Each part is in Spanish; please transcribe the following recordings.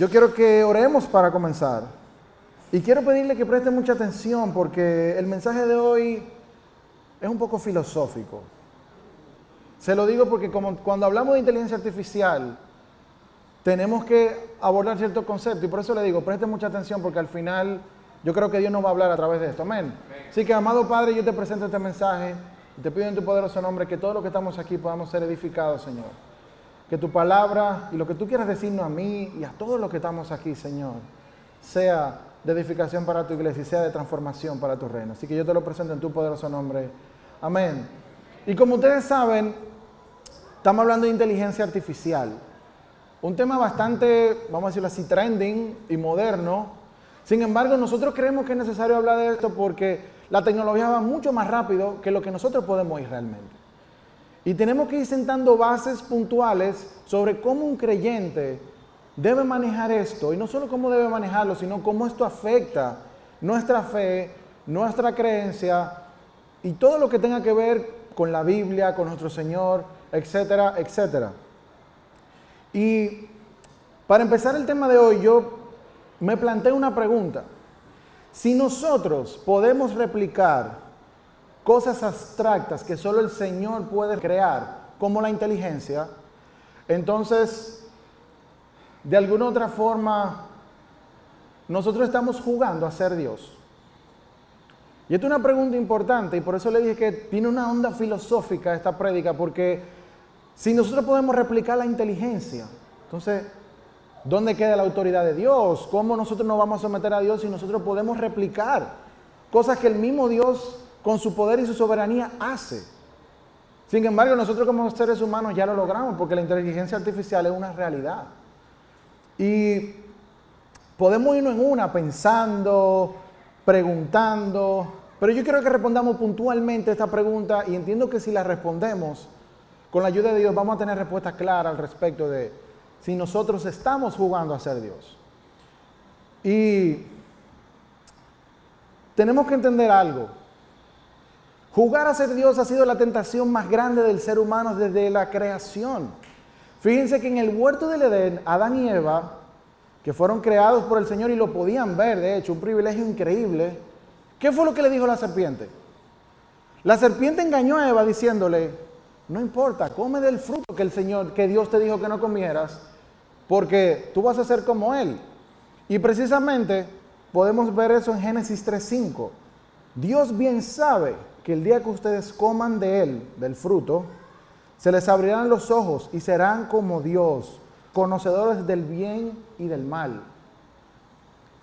Yo quiero que oremos para comenzar. Y quiero pedirle que preste mucha atención porque el mensaje de hoy es un poco filosófico. Se lo digo porque como cuando hablamos de inteligencia artificial, tenemos que abordar ciertos conceptos y por eso le digo, preste mucha atención porque al final yo creo que Dios nos va a hablar a través de esto. Amén. Así que, amado Padre, yo te presento este mensaje y te pido en tu poderoso nombre que todos los que estamos aquí podamos ser edificados, Señor. Que tu palabra y lo que tú quieras decirnos a mí y a todos los que estamos aquí, Señor, sea de edificación para tu iglesia y sea de transformación para tu reino. Así que yo te lo presento en tu poderoso nombre. Amén. Y como ustedes saben, estamos hablando de inteligencia artificial. Un tema bastante, vamos a decirlo así, trending y moderno. Sin embargo, nosotros creemos que es necesario hablar de esto porque la tecnología va mucho más rápido que lo que nosotros podemos ir realmente. Y tenemos que ir sentando bases puntuales sobre cómo un creyente debe manejar esto. Y no solo cómo debe manejarlo, sino cómo esto afecta nuestra fe, nuestra creencia y todo lo que tenga que ver con la Biblia, con nuestro Señor, etcétera, etcétera. Y para empezar el tema de hoy, yo me planteé una pregunta. Si nosotros podemos replicar cosas abstractas que solo el Señor puede crear, como la inteligencia, entonces, de alguna otra forma, nosotros estamos jugando a ser Dios. Y esta es una pregunta importante y por eso le dije que tiene una onda filosófica esta prédica, porque si nosotros podemos replicar la inteligencia, entonces, ¿dónde queda la autoridad de Dios? ¿Cómo nosotros nos vamos a someter a Dios si nosotros podemos replicar cosas que el mismo Dios con su poder y su soberanía hace? Sin embargo, nosotros como seres humanos ya lo logramos porque la inteligencia artificial es una realidad. Y podemos irnos en una pensando, preguntando, pero yo quiero que respondamos puntualmente esta pregunta y entiendo que si la respondemos, con la ayuda de Dios vamos a tener respuestas claras al respecto de si nosotros estamos jugando a ser Dios. Y tenemos que entender algo. Jugar a ser Dios ha sido la tentación más grande del ser humano desde la creación. Fíjense que en el huerto del Edén, Adán y Eva, que fueron creados por el Señor y lo podían ver, de hecho, un privilegio increíble, ¿Qué fue lo que le dijo la serpiente? La serpiente engañó a Eva diciéndole, no importa, come del fruto que el Señor, que Dios te dijo que no comieras, porque tú vas a ser como Él. Y precisamente podemos ver eso en Génesis 3.5. Dios bien sabe que el día que ustedes coman de Él, del fruto, se les abrirán los ojos y serán como Dios, conocedores del bien y del mal.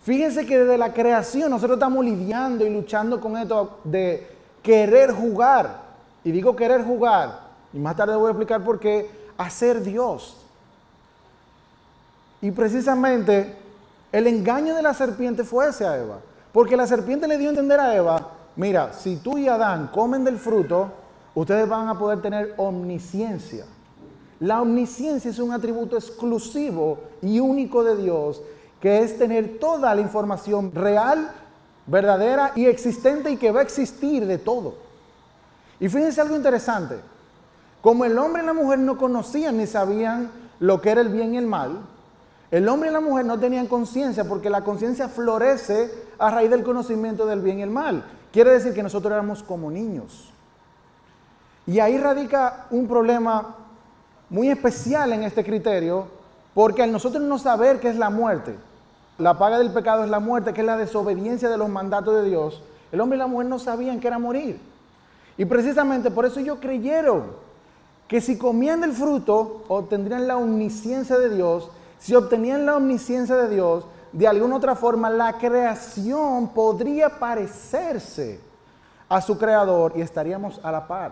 Fíjense que desde la creación nosotros estamos lidiando y luchando con esto de querer jugar. Y digo querer jugar, y más tarde voy a explicar por qué, hacer Dios. Y precisamente el engaño de la serpiente fue ese a Eva. Porque la serpiente le dio a entender a Eva, mira, si tú y Adán comen del fruto, ustedes van a poder tener omnisciencia. La omnisciencia es un atributo exclusivo y único de Dios que es tener toda la información real, verdadera y existente y que va a existir de todo. Y fíjense algo interesante, como el hombre y la mujer no conocían ni sabían lo que era el bien y el mal, el hombre y la mujer no tenían conciencia porque la conciencia florece a raíz del conocimiento del bien y el mal. Quiere decir que nosotros éramos como niños. Y ahí radica un problema muy especial en este criterio, porque al nosotros no saber qué es la muerte, la paga del pecado es la muerte, que es la desobediencia de los mandatos de Dios, el hombre y la mujer no sabían que era morir. Y precisamente por eso ellos creyeron que si comían del fruto obtendrían la omnisciencia de Dios, si obtenían la omnisciencia de Dios, de alguna otra forma la creación podría parecerse a su creador y estaríamos a la par.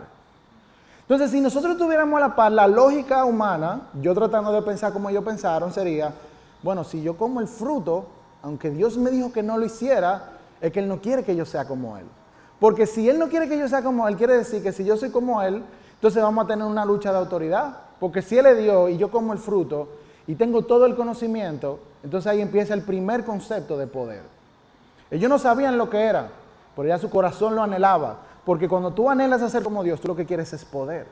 Entonces, si nosotros tuviéramos a la par la lógica humana, yo tratando de pensar como ellos pensaron, sería, bueno, si yo como el fruto, aunque Dios me dijo que no lo hiciera, es que Él no quiere que yo sea como Él. Porque si Él no quiere que yo sea como Él, quiere decir que si yo soy como Él, entonces vamos a tener una lucha de autoridad. Porque si Él le dio y yo como el fruto y tengo todo el conocimiento, entonces ahí empieza el primer concepto de poder. Ellos no sabían lo que era, pero ya su corazón lo anhelaba. Porque cuando tú anhelas hacer como Dios, tú lo que quieres es poder.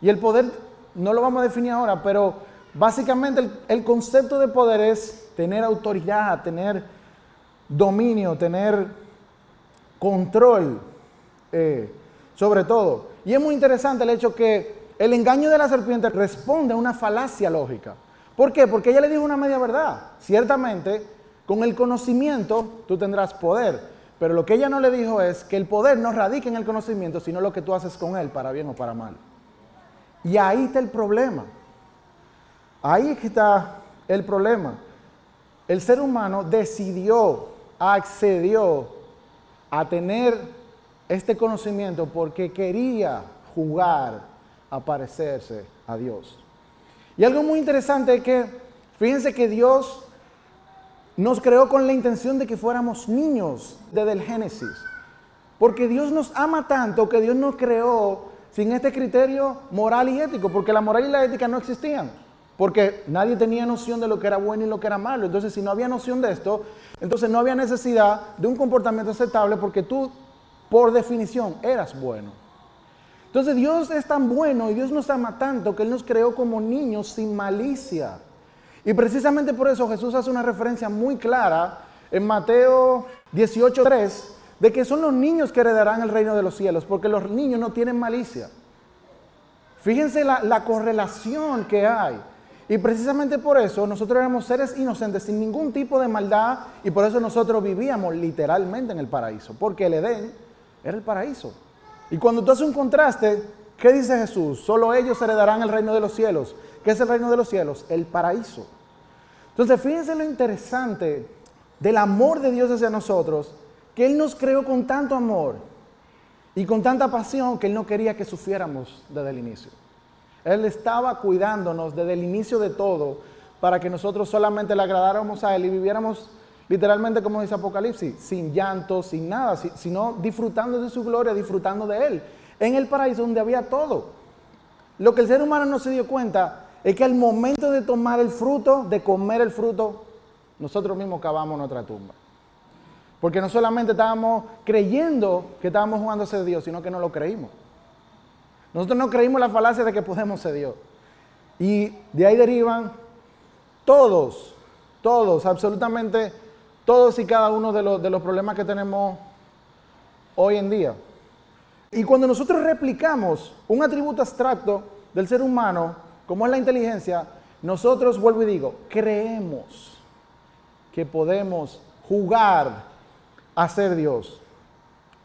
Y el poder no lo vamos a definir ahora, pero Básicamente el, concepto de poder es tener autoridad, tener dominio, tener control eh, sobre todo. Y es muy interesante el hecho que el engaño de la serpiente responde a una falacia lógica. ¿Por qué? Porque ella le dijo una media verdad. Ciertamente, con el conocimiento tú tendrás poder, pero lo que ella no le dijo es que el poder no radica en el conocimiento, sino lo que tú haces con él, para bien o para mal. Y ahí está el problema. Ahí está el problema. El ser humano decidió, accedió a tener este conocimiento porque quería jugar a parecerse a Dios. Y algo muy interesante es que, fíjense que Dios nos creó con la intención de que fuéramos niños desde el Génesis. Porque Dios nos ama tanto que Dios nos creó sin este criterio moral y ético, porque la moral y la ética no existían, porque nadie tenía noción de lo que era bueno y lo que era malo. Entonces, si no había noción de esto, entonces no había necesidad de un comportamiento aceptable porque tú, por definición, eras bueno. Entonces Dios es tan bueno y Dios nos ama tanto que Él nos creó como niños sin malicia. Y precisamente por eso Jesús hace una referencia muy clara en Mateo 18.3 de que son los niños que heredarán el reino de los cielos, porque los niños no tienen malicia. Fíjense la, correlación que hay. Y precisamente por eso nosotros éramos seres inocentes, sin ningún tipo de maldad, y por eso nosotros vivíamos literalmente en el paraíso, porque el Edén era el paraíso. Y cuando tú haces un contraste, ¿qué dice Jesús? Solo ellos heredarán el reino de los cielos. ¿Qué es el reino de los cielos? El paraíso. Entonces, fíjense lo interesante del amor de Dios hacia nosotros, que Él nos creó con tanto amor y con tanta pasión que Él no quería que sufriéramos desde el inicio. Él estaba cuidándonos desde el inicio de todo para que nosotros solamente le agradáramos a Él y viviéramos literalmente como dice Apocalipsis, sin llanto, sin nada, sino disfrutando de su gloria, disfrutando de Él. En el paraíso donde había todo. Lo que el ser humano no se dio cuenta es que al momento de tomar el fruto, de comer el fruto, nosotros mismos cavamos nuestra tumba. Porque no solamente estábamos creyendo que estábamos jugando a ser Dios, sino que no lo creímos. Nosotros no creímos la falacia de que podemos ser Dios. Y de ahí derivan todos, todos, absolutamente todos y cada uno de los, de los problemas que tenemos hoy en día. Y cuando nosotros replicamos un atributo abstracto del ser humano, como es la inteligencia, nosotros, vuelvo y digo, creemos que podemos jugar a ser Dios.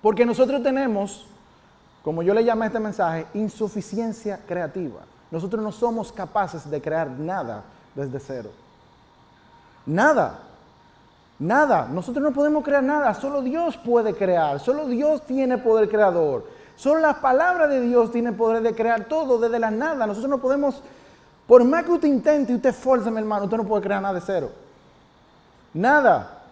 Porque nosotros tenemos, como yo le llamé a este mensaje, insuficiencia creativa. Nosotros no somos capaces de crear nada desde cero. Nada. Nada. Nosotros no podemos crear nada. Solo Dios puede crear. Solo Dios tiene poder creador. Solo la palabra de Dios tiene poder de crear todo desde la nada. Nosotros no podemos, por más que usted intente y usted esfuerce, mi hermano, usted no puede crear nada de cero. Nada.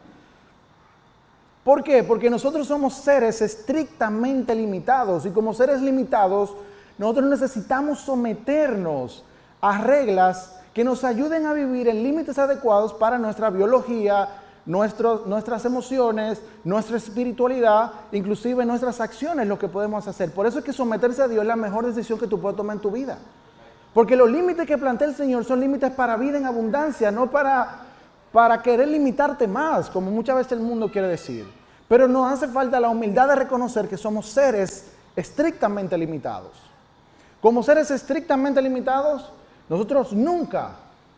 ¿Por qué? Porque nosotros somos seres estrictamente limitados y como seres limitados, nosotros necesitamos someternos a reglas que nos ayuden a vivir en límites adecuados para nuestra biología, nuestras emociones, nuestra espiritualidad, inclusive nuestras acciones, lo que podemos hacer. Por eso es que someterse a Dios es la mejor decisión que tú puedes tomar en tu vida. Porque los límites que plantea el Señor son límites para vida en abundancia, no para, para querer limitarte más, como muchas veces el mundo quiere decir. Pero nos hace falta la humildad de reconocer que somos seres estrictamente limitados. Como seres estrictamente limitados, nosotros nunca,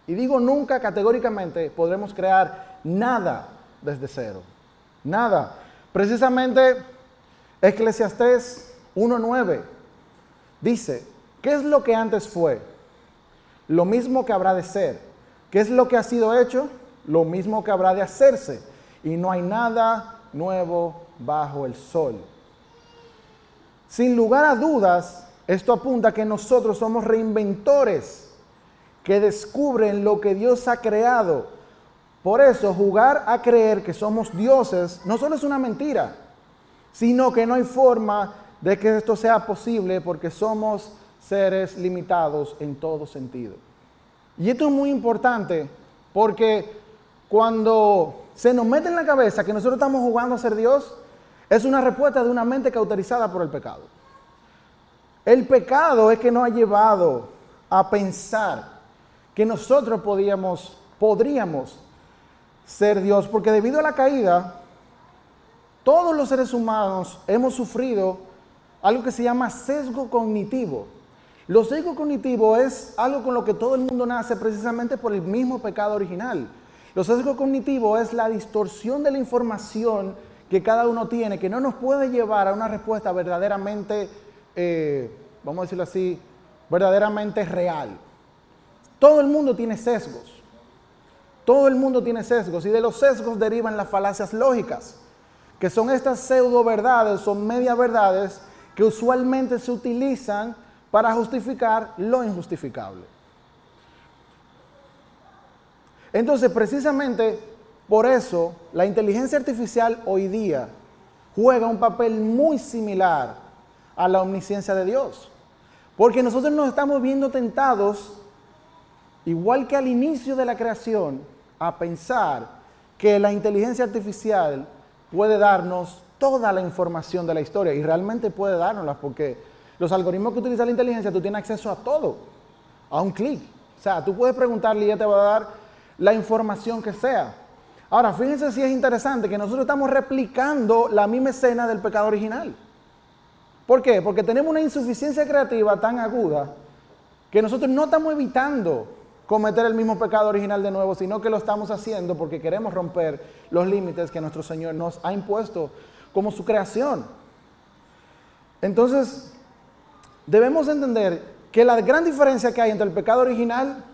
y digo nunca categóricamente, podremos crear nada desde cero. Nada. Precisamente Eclesiastés 1.9 dice, ¿qué es lo que antes fue? Lo mismo que habrá de ser. ¿Qué es lo que ha sido hecho? Lo mismo que habrá de hacerse. Y no hay nada nuevo bajo el sol. Sin lugar a dudas, esto apunta a que nosotros somos reinventores que descubren lo que Dios ha creado. Por eso, jugar a creer que somos dioses no solo es una mentira, sino que no hay forma de que esto sea posible porque somos seres limitados en todo sentido. Y esto es muy importante porque cuando se nos mete en la cabeza que nosotros estamos jugando a ser Dios, es una respuesta de una mente cauterizada por el pecado. El pecado es que nos ha llevado a pensar que nosotros podíamos, podríamos ser Dios, porque debido a la caída, todos los seres humanos hemos sufrido algo que se llama sesgo cognitivo. Lo sesgo cognitivo es algo con lo que todo el mundo nace precisamente por el mismo pecado original. Lo sesgo cognitivo es la distorsión de la información que cada uno tiene, que no nos puede llevar a una respuesta verdaderamente, eh, vamos a decirlo así, verdaderamente real. Todo el mundo tiene sesgos. Todo el mundo tiene sesgos y de los sesgos derivan las falacias lógicas, que son estas pseudo verdades o media verdades que usualmente se utilizan para justificar lo injustificable. Entonces, precisamente por eso, la inteligencia artificial hoy día juega un papel muy similar a la omnisciencia de Dios. Porque nosotros nos estamos viendo tentados, igual que al inicio de la creación, a pensar que la inteligencia artificial puede darnos toda la información de la historia y realmente puede dárnosla porque los algoritmos que utiliza la inteligencia, tú tienes acceso a todo, a un clic. O sea, tú puedes preguntarle y ella te va a dar la información que sea. Ahora, fíjense si es interesante que nosotros estamos replicando la misma escena del pecado original. ¿Por qué? Porque tenemos una insuficiencia creativa tan aguda que nosotros no estamos evitando cometer el mismo pecado original de nuevo, sino que lo estamos haciendo porque queremos romper los límites que nuestro Señor nos ha impuesto como su creación. Entonces, debemos entender que la gran diferencia que hay entre el pecado original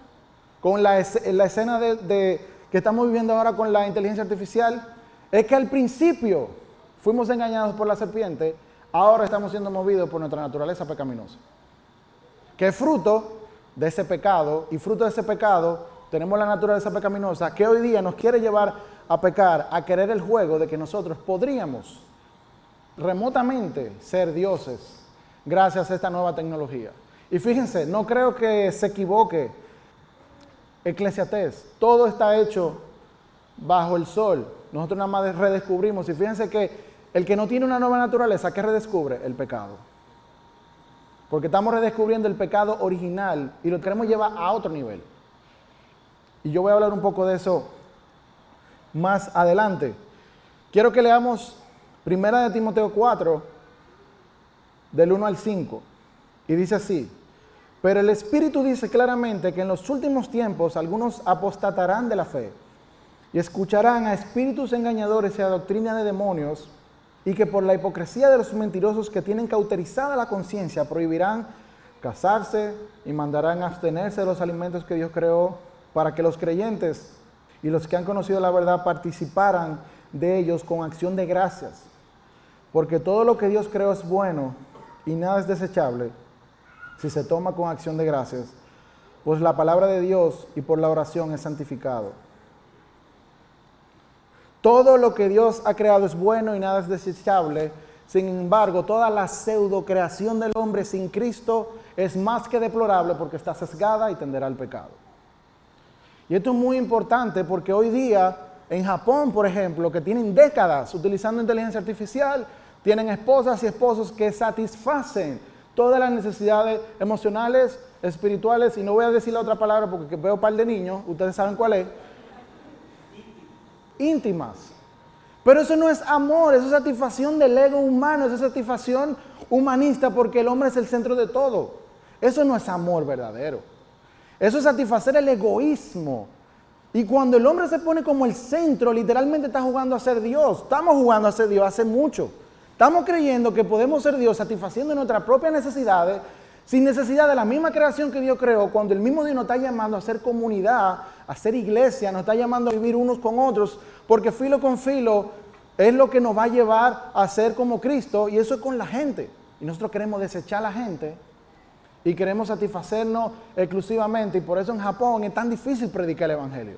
con la, escena de, que estamos viviendo ahora con la inteligencia artificial es que al principio fuimos engañados por la serpiente, ahora estamos siendo movidos por nuestra naturaleza pecaminosa, que es fruto de ese pecado y fruto de ese pecado tenemos la naturaleza pecaminosa que hoy día nos quiere llevar a pecar, a querer el juego de que nosotros podríamos remotamente ser dioses gracias a esta nueva tecnología. Y fíjense, no creo que se equivoque Eclesiastés, todo está hecho bajo el sol. Nosotros nada más redescubrimos. Y fíjense que el que no tiene una nueva naturaleza, ¿qué redescubre? El pecado. Porque estamos redescubriendo el pecado original y lo queremos llevar a otro nivel. Y yo voy a hablar un poco de eso más adelante. Quiero que leamos Primera de Timoteo 4, del 1 al 5. Y dice así, pero el Espíritu dice claramente que en los últimos tiempos algunos apostatarán de la fe y escucharán a espíritus engañadores y a doctrina de demonios y que por la hipocresía de los mentirosos que tienen cauterizada la conciencia prohibirán casarse y mandarán abstenerse de los alimentos que Dios creó para que los creyentes y los que han conocido la verdad participaran de ellos con acción de gracias. Porque todo lo que Dios creó es bueno y nada es desechable si se toma con acción de gracias, pues la palabra de Dios y por la oración es santificado. Todo lo que Dios ha creado es bueno y nada es desechable. Sin embargo, toda la pseudo creación del hombre sin Cristo es más que deplorable porque está sesgada y tenderá al pecado. Y esto es muy importante porque hoy día en Japón, por ejemplo, que tienen décadas utilizando inteligencia artificial, tienen esposas y esposos que satisfacen todas las necesidades emocionales, espirituales, y no voy a decir la otra palabra porque veo un par de niños, ustedes saben cuál es, íntimas. Pero eso no es amor, eso es satisfacción del ego humano, eso es satisfacción humanista porque el hombre es el centro de todo. Eso no es amor verdadero. Eso es satisfacer el egoísmo. Y cuando el hombre se pone como el centro, literalmente está jugando a ser Dios. Estamos jugando a ser Dios hace mucho. Estamos creyendo que podemos ser Dios satisfaciendo nuestras propias necesidades sin necesidad de la misma creación que Dios creó, cuando el mismo Dios nos está llamando a ser comunidad, a ser iglesia, nos está llamando a vivir unos con otros, porque filo con filo es lo que nos va a llevar a ser como Cristo y eso es con la gente. Y nosotros queremos desechar a la gente y queremos satisfacernos exclusivamente y por eso en Japón es tan difícil predicar el Evangelio.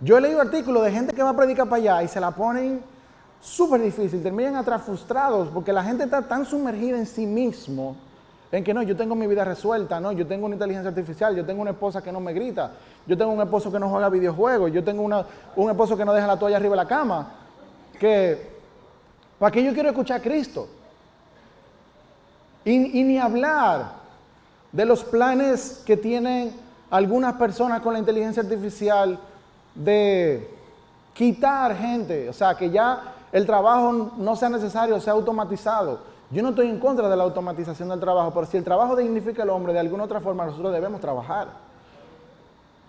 Yo he leído artículos de gente que va a predicar para allá y se la ponen súper difícil, terminan atrás frustrados porque la gente está tan sumergida en sí mismo en que no, yo tengo mi vida resuelta, no, yo tengo una inteligencia artificial, yo tengo una esposa que no me grita, yo tengo un esposo que no juega videojuegos, yo tengo un esposo que no deja la toalla arriba de la cama, que, ¿para qué yo quiero escuchar a Cristo? Y ni hablar de los planes que tienen algunas personas con la inteligencia artificial de quitar gente, o sea, que ya el trabajo no sea necesario, sea automatizado. Yo no estoy en contra de la automatización del trabajo, pero si el trabajo dignifica al hombre de alguna otra forma, nosotros debemos trabajar.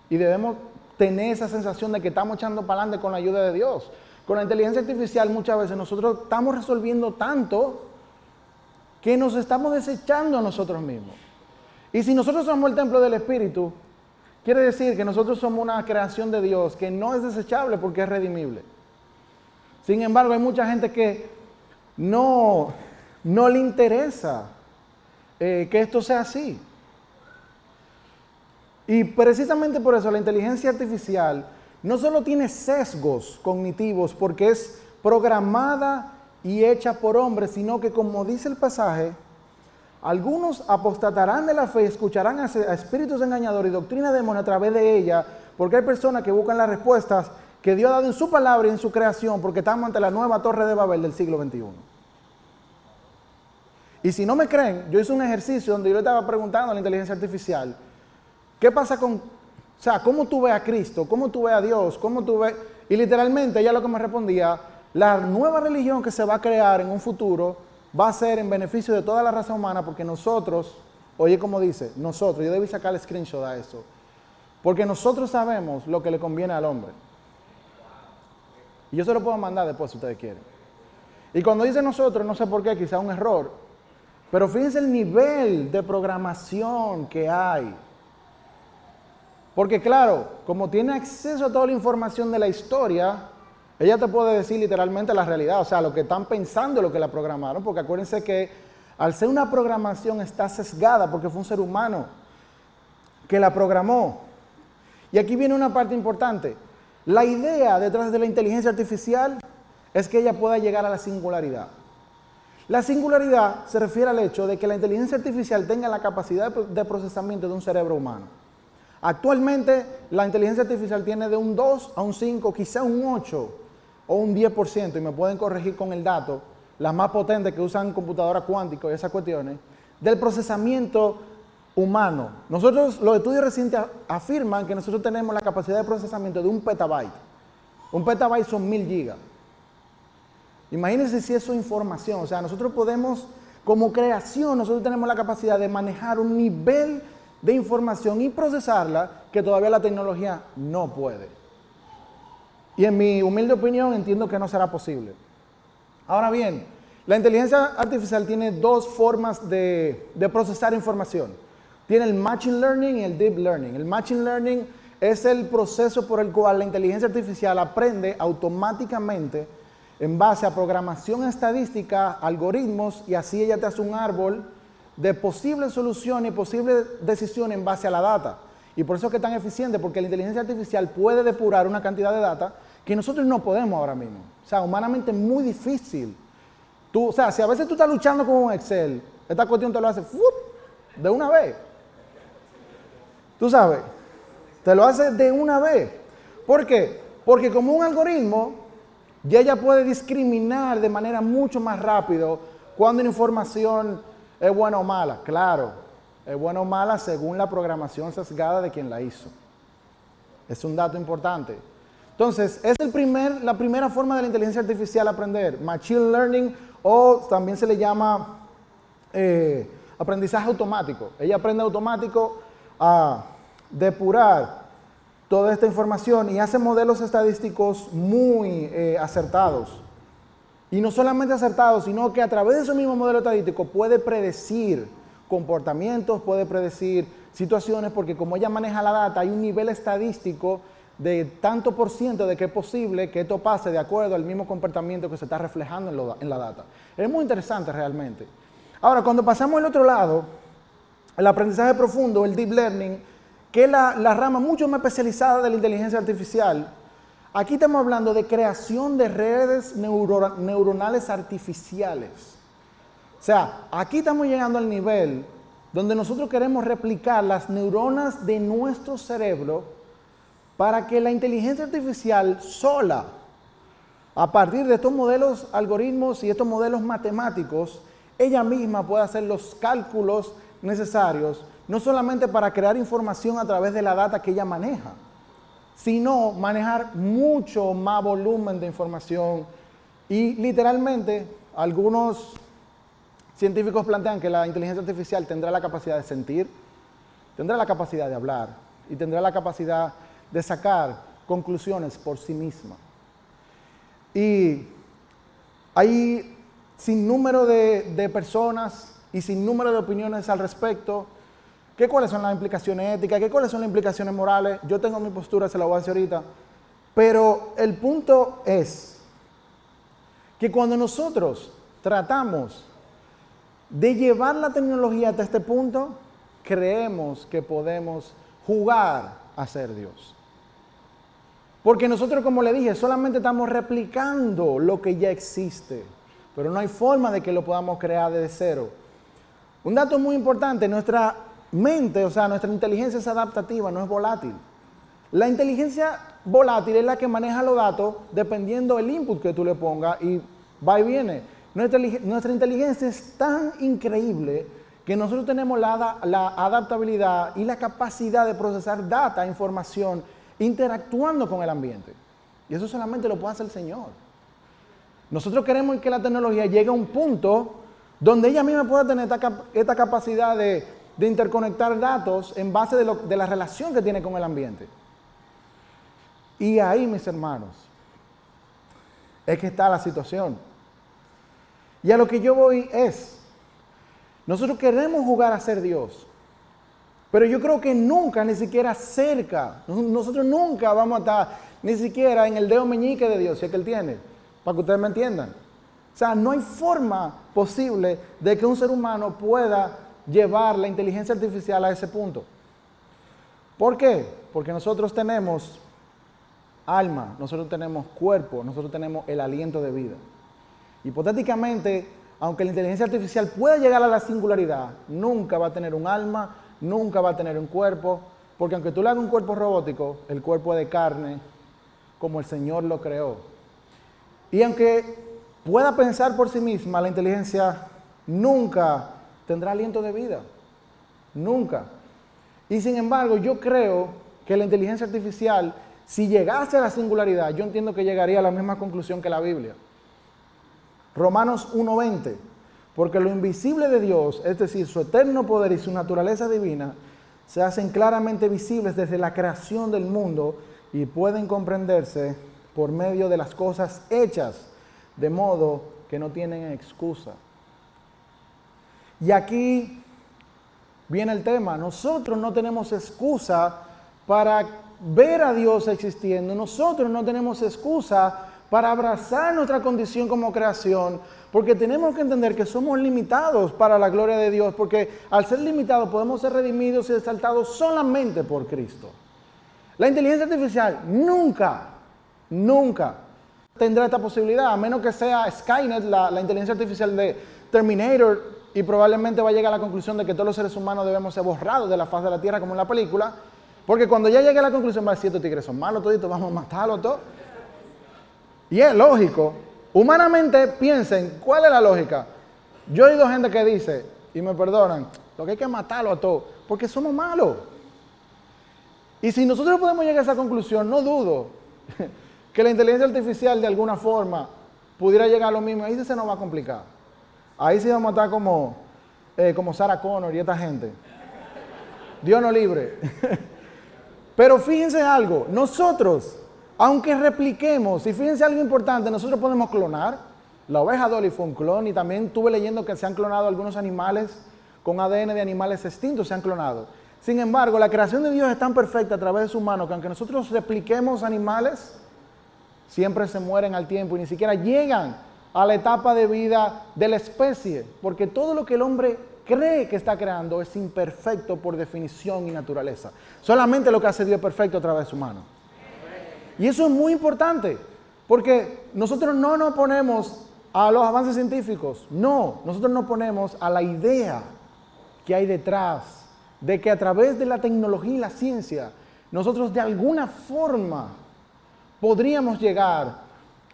Y debemos tener esa sensación de que estamos echando para adelante con la ayuda de Dios. Con la inteligencia artificial muchas veces nosotros estamos resolviendo tanto que nos estamos desechando a nosotros mismos. Y si nosotros somos el templo del Espíritu, quiere decir que nosotros somos una creación de Dios que no es desechable porque es redimible. Sin embargo, hay mucha gente que no, no le interesa eh, que esto sea así. Y precisamente por eso la inteligencia artificial no solo tiene sesgos cognitivos porque es programada y hecha por hombres, sino que como dice el pasaje, algunos apostatarán de la fe, escucharán a, espíritus engañadores y doctrina de demonio a través de ella, porque hay personas que buscan las respuestas que Dios ha dado en su palabra y en su creación, porque estamos ante la nueva torre de Babel del siglo XXI. Y si no me creen, yo hice un ejercicio donde yo le estaba preguntando a la inteligencia artificial, ¿qué pasa con, o sea, cómo tú ves a Cristo, cómo tú ves a Dios, cómo tú ves, y literalmente ella lo que me respondía, la nueva religión que se va a crear en un futuro va a ser en beneficio de toda la raza humana porque nosotros, oye como dice, nosotros, yo debí sacar el screenshot a eso, porque nosotros sabemos lo que le conviene al hombre. Y yo se lo puedo mandar después si ustedes quieren. Y cuando dice nosotros, no sé por qué, quizá un error, pero fíjense el nivel de programación que hay. Porque claro, como tiene acceso a toda la información de la historia, ella te puede decir literalmente la realidad, o sea, lo que están pensando, lo que la programaron, porque acuérdense que al ser una programación está sesgada porque fue un ser humano que la programó. Y aquí viene una parte importante. La idea detrás de la inteligencia artificial es que ella pueda llegar a la singularidad. La singularidad se refiere al hecho de que la inteligencia artificial tenga la capacidad de procesamiento de un cerebro humano. Actualmente la inteligencia artificial tiene de un 2 a un 5, quizá un 8 o un 10%, y me pueden corregir con el dato, las más potentes que usan computadoras cuánticas y esas cuestiones, del procesamiento humano. Nosotros, los estudios recientes afirman que nosotros tenemos la capacidad de procesamiento de un petabyte. Un petabyte son mil gigas. Imagínense si eso es información. O sea, nosotros podemos, como creación, nosotros tenemos la capacidad de manejar un nivel de información y procesarla que todavía la tecnología no puede. Y en mi humilde opinión entiendo que no será posible. Ahora bien, la inteligencia artificial tiene dos formas de, procesar información. Tiene el Machine Learning y el Deep Learning. El Machine Learning es el proceso por el cual la inteligencia artificial aprende automáticamente en base a programación estadística, algoritmos, y así ella te hace un árbol de posibles soluciones y posibles decisiones en base a la data. Y por eso es que es tan eficiente, porque la inteligencia artificial puede depurar una cantidad de data que nosotros no podemos ahora mismo. O sea, humanamente es muy difícil. Tú, o sea, si a veces tú estás luchando con un Excel, esta cuestión te lo hace de una vez. Tú sabes, te lo hace de una vez. ¿Por qué? Porque como un algoritmo, ya ella puede discriminar de manera mucho más rápido cuando una información es buena o mala. Claro, es buena o mala según la programación sesgada de quien la hizo. Es un dato importante. Entonces, es el primer, la primera forma de la inteligencia artificial aprender, machine learning o también se le llama eh, aprendizaje automático. Ella aprende automático a depurar toda esta información y hace modelos estadísticos muy eh, acertados. Y no solamente acertados, sino que a través de ese mismo modelo estadístico puede predecir comportamientos, puede predecir situaciones, porque como ella maneja la data, hay un nivel estadístico de tanto por ciento de que es posible que esto pase de acuerdo al mismo comportamiento que se está reflejando en, la data. Es muy interesante realmente. Ahora, cuando pasamos al otro lado, el aprendizaje profundo, el deep learning, que es la, rama mucho más especializada de la inteligencia artificial, aquí estamos hablando de creación de redes neuronales artificiales. O sea, aquí estamos llegando al nivel donde nosotros queremos replicar las neuronas de nuestro cerebro para que la inteligencia artificial sola, a partir de estos modelos algoritmos y estos modelos matemáticos, ella misma pueda hacer los cálculos necesarios, no solamente para crear información a través de la data que ella maneja, sino manejar mucho más volumen de información. Y literalmente, algunos científicos plantean que la inteligencia artificial tendrá la capacidad de sentir, tendrá la capacidad de hablar y tendrá la capacidad de sacar conclusiones por sí misma. Y hay sin número de, personas y sin número de opiniones al respecto ¿Qué cuáles son las implicaciones éticas? ¿Qué cuáles son las implicaciones morales? Yo tengo mi postura, se la voy a decir ahorita. Pero el punto es que cuando nosotros tratamos de llevar la tecnología hasta este punto, creemos que podemos jugar a ser Dios. Porque nosotros, como le dije, solamente estamos replicando lo que ya existe, pero no hay forma de que lo podamos crear desde cero. Un dato muy importante, nuestra mente, o sea, nuestra inteligencia es adaptativa, no es volátil. La inteligencia volátil es la que maneja los datos dependiendo del input que tú le pongas y va y viene. Nuestra, inteligencia es tan increíble que nosotros tenemos la, adaptabilidad y la capacidad de procesar data, información, interactuando con el ambiente. Y eso solamente lo puede hacer el Señor. Nosotros queremos que la tecnología llegue a un punto donde ella misma pueda tener esta capacidad de de interconectar datos en base de, la relación que tiene con el ambiente. Y ahí, mis hermanos, es que está la situación. Y a lo que yo voy es, nosotros queremos jugar a ser Dios, pero yo creo que nunca, ni siquiera cerca, nosotros nunca vamos a estar ni siquiera en el dedo meñique de Dios, si es que Él tiene, para que ustedes me entiendan. O sea, no hay forma posible de que un ser humano pueda llevar la inteligencia artificial a ese punto. ¿Por qué? Porque nosotros tenemos alma, nosotros tenemos cuerpo, nosotros tenemos el aliento de vida. Hipotéticamente, aunque la inteligencia artificial pueda llegar a la singularidad, nunca va a tener un alma, nunca va a tener un cuerpo, porque aunque tú le hagas un cuerpo robótico, el cuerpo es de carne, como el Señor lo creó. Y aunque pueda pensar por sí misma, la inteligencia nunca tendrá aliento de vida. Nunca. Y sin embargo, yo creo que la inteligencia artificial, si llegase a la singularidad, yo entiendo que llegaría a la misma conclusión que la Biblia. Romanos 1.20. Porque lo invisible de Dios, es decir, su eterno poder y su naturaleza divina, se hacen claramente visibles desde la creación del mundo y pueden comprenderse por medio de las cosas hechas, de modo que no tienen excusa. Y aquí viene el tema, nosotros no tenemos excusa para ver a Dios existiendo, nosotros no tenemos excusa para abrazar nuestra condición como creación, porque tenemos que entender que somos limitados para la gloria de Dios, porque al ser limitados podemos ser redimidos y exaltados solamente por Cristo. La inteligencia artificial nunca, nunca tendrá esta posibilidad, a menos que sea Skynet, la, la inteligencia artificial de Terminator, y probablemente va a llegar a la conclusión de que todos los seres humanos debemos ser borrados de la faz de la tierra como en la película, porque cuando ya llegue a la conclusión va a decir, estos tigres son malos toditos, vamos a matarlos todos. Y es lógico. Humanamente piensen, ¿cuál es la lógica? Yo he oído gente que dice, y me perdonan, lo que hay que matarlo a todos, porque somos malos. Y si nosotros podemos llegar a esa conclusión, no dudo que la inteligencia artificial de alguna forma pudiera llegar a lo mismo, ahí se nos va a complicar. Ahí sí vamos a estar como, eh, como Sarah Connor y esta gente. Dios no libre. Pero fíjense algo, nosotros, aunque repliquemos, y fíjense algo importante, nosotros podemos clonar. La oveja Dolly fue un clon y también estuve leyendo que se han clonado algunos animales con ADN de animales extintos, se han clonado. Sin embargo, la creación de Dios es tan perfecta a través de su mano que aunque nosotros repliquemos animales, siempre se mueren al tiempo y ni siquiera llegan a la etapa de vida de la especie, porque todo lo que el hombre cree que está creando es imperfecto por definición y naturaleza. Solamente lo que hace Dios es perfecto a través de su mano. Y eso es muy importante, porque nosotros no nos ponemos a los avances científicos, no, nosotros nos ponemos a la idea que hay detrás de que a través de la tecnología y la ciencia, nosotros de alguna forma podríamos llegar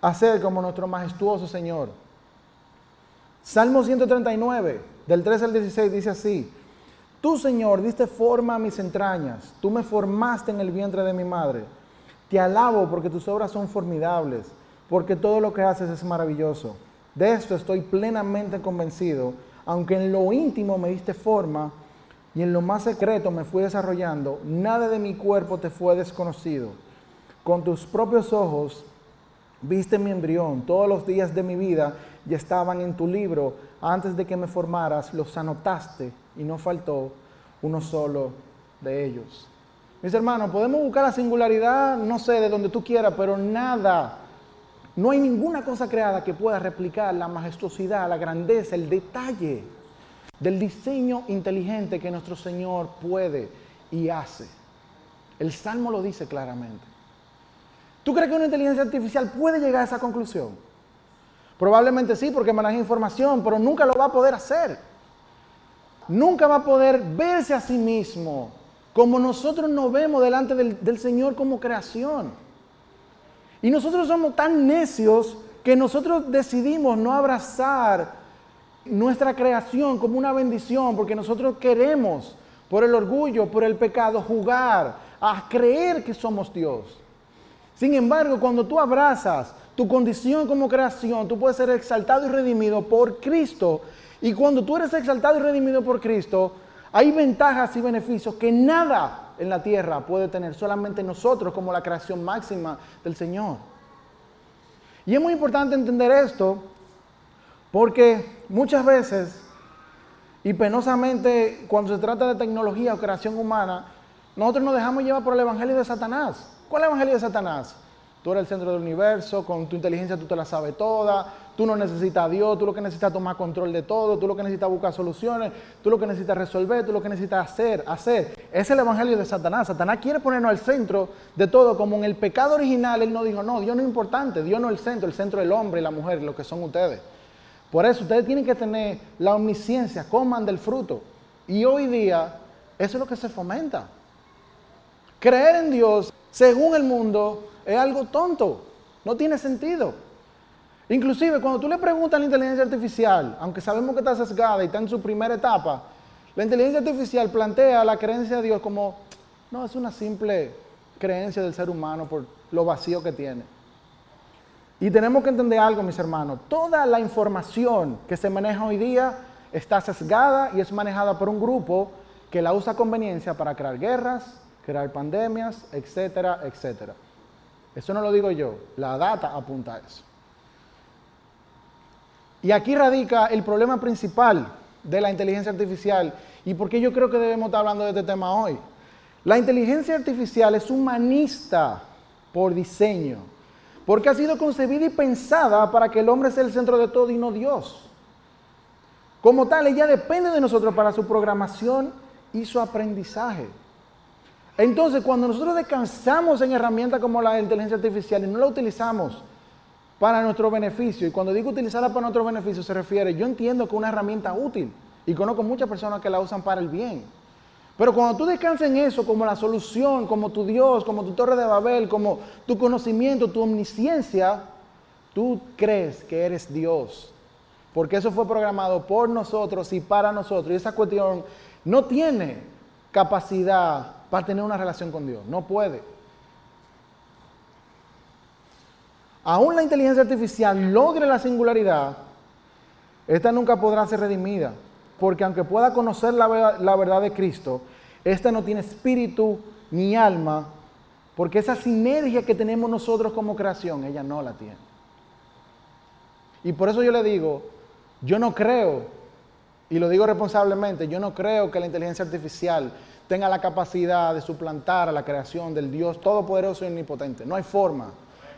a ser como nuestro majestuoso Señor. Salmo 139, del 3 al 16, dice así, Tú, Señor, diste forma a mis entrañas. Tú me formaste en el vientre de mi madre. Te alabo porque tus obras son formidables, porque todo lo que haces es maravilloso. De esto estoy plenamente convencido, aunque en lo íntimo me diste forma y en lo más secreto me fui desarrollando, nada de mi cuerpo te fue desconocido. Con tus propios ojos viste mi embrión, todos los días de mi vida ya estaban en tu libro, antes de que me formaras los anotaste y no faltó uno solo de ellos. Mis hermanos, podemos buscar la singularidad, no sé, de donde tú quieras, pero nada, no hay ninguna cosa creada que pueda replicar la majestuosidad, la grandeza, el detalle del diseño inteligente que nuestro Señor puede y hace. El Salmo lo dice claramente. ¿Tú crees que una inteligencia artificial puede llegar a esa conclusión? Probablemente sí, porque maneja información, pero nunca lo va a poder hacer. Nunca va a poder verse a sí mismo como nosotros nos vemos delante del, del Señor como creación. Y nosotros somos tan necios que nosotros decidimos no abrazar nuestra creación como una bendición, porque nosotros queremos, por el orgullo, por el pecado, jugar a creer que somos Dios. Sin embargo, cuando tú abrazas tu condición como creación, tú puedes ser exaltado y redimido por Cristo. Y cuando tú eres exaltado y redimido por Cristo, hay ventajas y beneficios que nada en la tierra puede tener, solamente nosotros como la creación máxima del Señor. Y es muy importante entender esto porque muchas veces, y penosamente, cuando se trata de tecnología o creación humana, nosotros nos dejamos llevar por el Evangelio de Satanás. ¿Cuál es el Evangelio de Satanás? Tú eres el centro del universo, con tu inteligencia tú te la sabes toda, tú no necesitas a Dios, tú lo que necesitas es tomar control de todo, tú lo que necesitas es buscar soluciones, tú lo que necesitas resolver, tú lo que necesitas hacer, hacer. Es el evangelio de Satanás. Satanás quiere ponernos al centro de todo, como en el pecado original él no dijo, no, Dios no es importante, Dios no es el centro, el centro es el hombre y la mujer, lo que son ustedes. Por eso ustedes tienen que tener la omnisciencia, coman del fruto. Y hoy día eso es lo que se fomenta. Creer en Dios, según el mundo, es algo tonto, no tiene sentido. Inclusive cuando tú le preguntas a la inteligencia artificial, aunque sabemos que está sesgada y está en su primera etapa, la inteligencia artificial plantea la creencia de Dios como, no, es una simple creencia del ser humano por lo vacío que tiene. Y tenemos que entender algo, mis hermanos, toda la información que se maneja hoy día está sesgada y es manejada por un grupo que la usa a conveniencia para crear guerras, crear pandemias, etcétera, etcétera. Eso no lo digo yo, la data apunta a eso. Y aquí radica el problema principal de la inteligencia artificial y por qué yo creo que debemos estar hablando de este tema hoy. La inteligencia artificial es humanista por diseño, porque ha sido concebida y pensada para que el hombre sea el centro de todo y no Dios. Como tal, ella depende de nosotros para su programación y su aprendizaje. Entonces, cuando nosotros descansamos en herramientas como la inteligencia artificial y no la utilizamos para nuestro beneficio, y cuando digo utilizarla para nuestro beneficio se refiere, yo entiendo que es una herramienta útil y conozco muchas personas que la usan para el bien. Pero cuando tú descansas en eso como la solución, como tu Dios, como tu torre de Babel, como tu conocimiento, tu omnisciencia, tú crees que eres Dios. Porque eso fue programado por nosotros y para nosotros. Y esa cuestión no tiene capacidad para tener una relación con Dios. No puede. Aún la inteligencia artificial logre la singularidad, esta nunca podrá ser redimida. Porque aunque pueda conocer la, verdad de Cristo, esta no tiene espíritu ni alma, porque esa sinergia que tenemos nosotros como creación, ella no la tiene. Y por eso yo le digo, yo no creo, y lo digo responsablemente, yo no creo que la inteligencia artificial tenga la capacidad de suplantar a la creación del Dios todopoderoso y omnipotente. No hay forma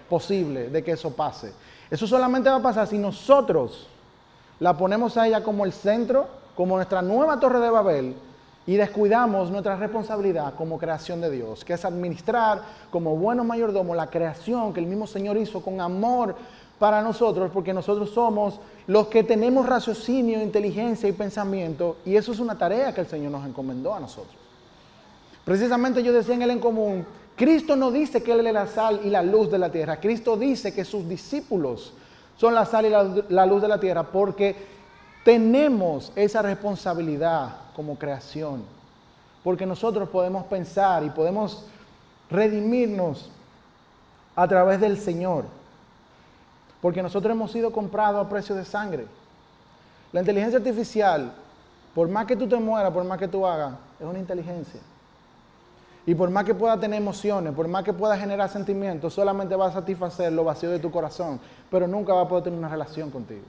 posible de que eso pase. Eso solamente va a pasar si nosotros la ponemos a ella como el centro, como nuestra nueva torre de Babel, y descuidamos nuestra responsabilidad como creación de Dios, que es administrar como buenos mayordomos la creación que el mismo Señor hizo con amor para nosotros, porque nosotros somos los que tenemos raciocinio, inteligencia y pensamiento, y eso es una tarea que el Señor nos encomendó a nosotros. Precisamente yo decía en el en común, Cristo no dice que Él es la sal y la luz de la tierra. Cristo dice que sus discípulos son la sal y la, luz de la tierra porque tenemos esa responsabilidad como creación. Porque nosotros podemos pensar y podemos redimirnos a través del Señor. Porque nosotros hemos sido comprados a precio de sangre. La inteligencia artificial, por más que tú te mueras, por más que tú hagas, es una inteligencia. Y por más que pueda tener emociones, por más que pueda generar sentimientos, solamente va a satisfacer lo vacío de tu corazón, pero nunca va a poder tener una relación contigo.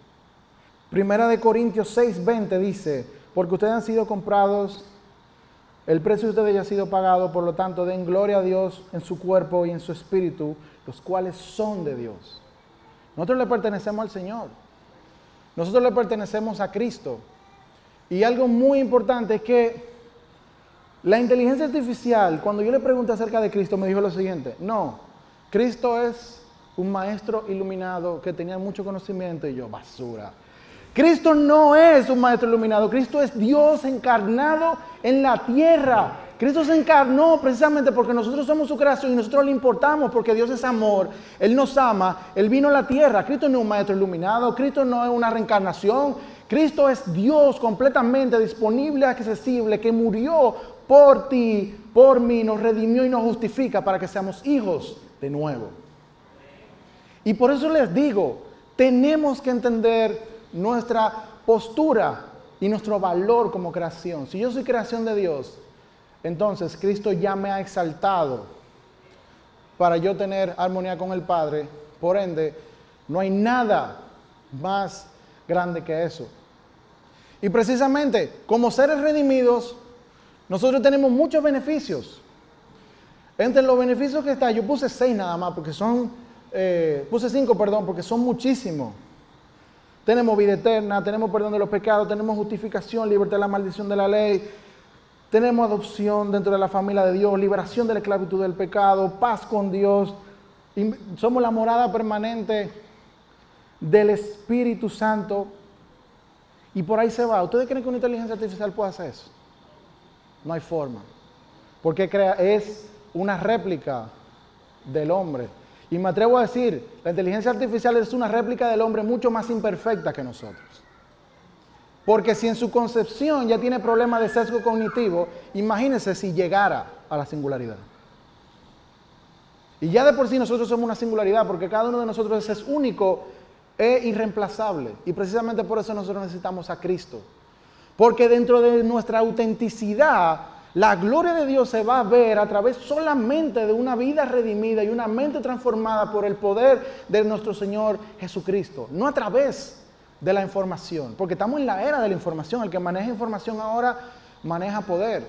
Primera de Corintios 6:20 dice, porque ustedes han sido comprados, el precio de ustedes ya ha sido pagado, por lo tanto den gloria a Dios en su cuerpo y en su espíritu, los cuales son de Dios. Nosotros le pertenecemos al Señor. Nosotros le pertenecemos a Cristo. Y algo muy importante es que la inteligencia artificial, cuando yo le pregunté acerca de Cristo, me dijo lo siguiente, no, Cristo es un maestro iluminado que tenía mucho conocimiento y yo, basura. Cristo no es un maestro iluminado, Cristo es Dios encarnado en la tierra. Cristo se encarnó precisamente porque nosotros somos su creación y nosotros le importamos porque Dios es amor, Él nos ama, Él vino a la tierra. Cristo no es un maestro iluminado, Cristo no es una reencarnación, Cristo es Dios completamente disponible, accesible, que murió por ti, por mí, nos redimió y nos justifica para que seamos hijos de nuevo. Y por eso les digo, tenemos que entender nuestra postura y nuestro valor como creación. Si yo soy creación de Dios, entonces Cristo ya me ha exaltado para yo tener armonía con el Padre. Por ende, no hay nada más grande que eso. Y precisamente, como seres redimidos, nosotros tenemos muchos beneficios. Entre los beneficios que está, yo puse seis nada más, porque son, eh, puse cinco, perdón, porque son muchísimos. Tenemos vida eterna, tenemos perdón de los pecados, tenemos justificación, libertad de la maldición de la ley, tenemos adopción dentro de la familia de Dios, liberación de la esclavitud del pecado, paz con Dios, somos la morada permanente del Espíritu Santo. Y por ahí se va. ¿Ustedes creen que una inteligencia artificial puede hacer eso? No hay forma. Porque es una réplica del hombre. Y me atrevo a decir, la inteligencia artificial es una réplica del hombre mucho más imperfecta que nosotros. Porque si en su concepción ya tiene problemas de sesgo cognitivo, imagínense si llegara a la singularidad. Y ya de por sí nosotros somos una singularidad, porque cada uno de nosotros es único e irreemplazable. Y precisamente por eso nosotros necesitamos a Cristo. Porque dentro de nuestra autenticidad, la gloria de Dios se va a ver a través solamente de una vida redimida y una mente transformada por el poder de nuestro Señor Jesucristo, no a través de la información, porque estamos en la era de la información, el que maneja información ahora maneja poder.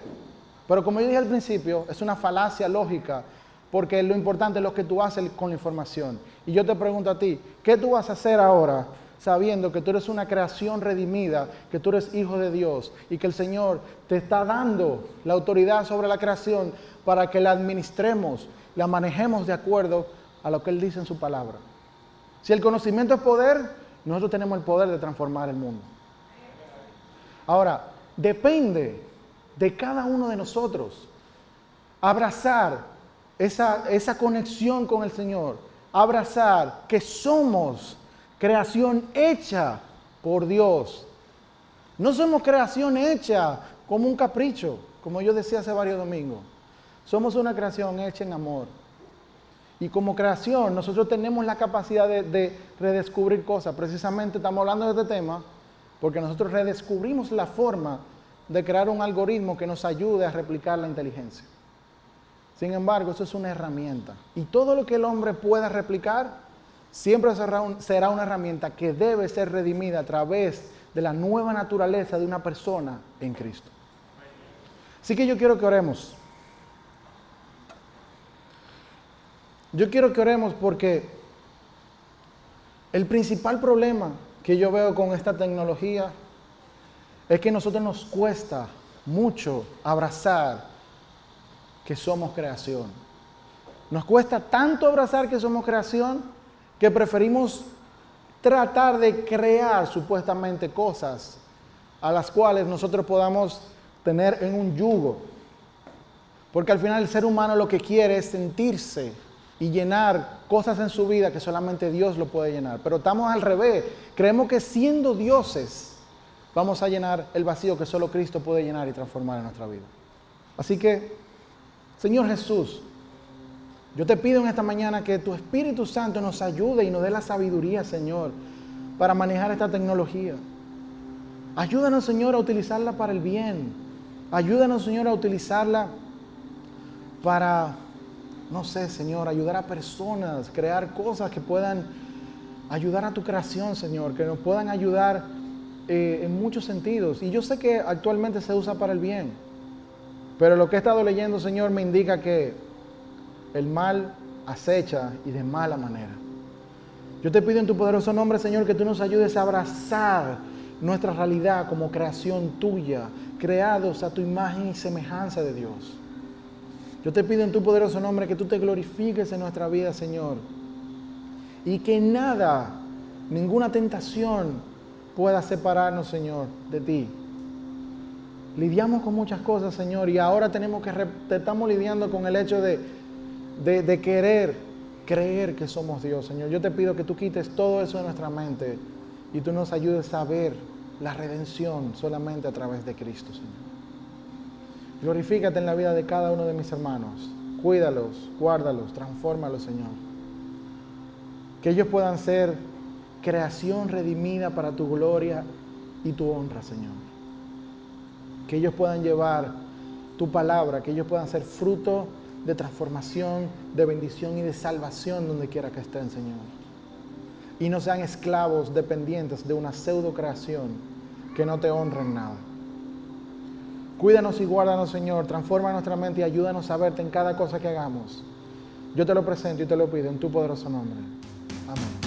Pero como yo dije al principio, es una falacia lógica, porque lo importante es lo que tú haces con la información. Y yo te pregunto a ti, ¿qué tú vas a hacer ahora sabiendo que tú eres una creación redimida, que tú eres hijo de Dios y que el Señor te está dando la autoridad sobre la creación para que la administremos, la manejemos de acuerdo a lo que Él dice en su palabra. Si el conocimiento es poder, nosotros tenemos el poder de transformar el mundo. Ahora, depende de cada uno de nosotros abrazar esa, esa conexión con el Señor, abrazar que somos creación hecha por Dios. No somos creación hecha como un capricho, como yo decía hace varios domingos. Somos una creación hecha en amor. Y como creación, nosotros tenemos la capacidad de, redescubrir cosas. Precisamente estamos hablando de este tema porque nosotros redescubrimos la forma de crear un algoritmo que nos ayude a replicar la inteligencia. Sin embargo, eso es una herramienta. Y todo lo que el hombre pueda replicar, siempre será, una herramienta que debe ser redimida a través de la nueva naturaleza de una persona en Cristo. Así que yo quiero que oremos. Yo quiero que oremos porque el principal problema que yo veo con esta tecnología es que a nosotros nos cuesta mucho abrazar que somos creación. Nos cuesta tanto abrazar que somos creación que preferimos tratar de crear supuestamente cosas a las cuales nosotros podamos tener en un yugo. Porque al final el ser humano lo que quiere es sentirse y llenar cosas en su vida que solamente Dios lo puede llenar. Pero estamos al revés. Creemos que siendo dioses vamos a llenar el vacío que solo Cristo puede llenar y transformar en nuestra vida. Así que, Señor Jesús, yo te pido en esta mañana que tu Espíritu Santo nos ayude y nos dé la sabiduría, Señor, para manejar esta tecnología. Ayúdanos, Señor, a utilizarla para el bien. Ayúdanos, Señor, a utilizarla para, no sé, Señor, ayudar a personas, crear cosas que puedan ayudar a tu creación, Señor, que nos puedan ayudar eh, en muchos sentidos. Y yo sé que actualmente se usa para el bien, pero lo que he estado leyendo, Señor, me indica que el mal acecha y de mala manera. Yo te pido en tu poderoso nombre, Señor, que tú nos ayudes a abrazar nuestra realidad como creación tuya, creados a tu imagen y semejanza de Dios. Yo te pido en tu poderoso nombre que tú te glorifiques en nuestra vida, Señor. Y que nada, ninguna tentación pueda separarnos, Señor, de ti. Lidiamos con muchas cosas, Señor, y ahora tenemos que, estamos lidiando con el hecho de, de, de querer creer que somos Dios, Señor. Yo te pido que tú quites todo eso de nuestra mente y tú nos ayudes a ver la redención solamente a través de Cristo, Señor. Glorifícate en la vida de cada uno de mis hermanos. Cuídalos, guárdalos, transfórmalos, Señor. Que ellos puedan ser creación redimida para tu gloria y tu honra, Señor. Que ellos puedan llevar tu palabra, que ellos puedan ser fruto de transformación, de bendición y de salvación donde quiera que estén, Señor. Y no sean esclavos dependientes de una pseudo creación que no te honra en nada. Cuídanos y guárdanos, Señor. Transforma nuestra mente y ayúdanos a verte en cada cosa que hagamos. Yo te lo presento y te lo pido en tu poderoso nombre. Amén.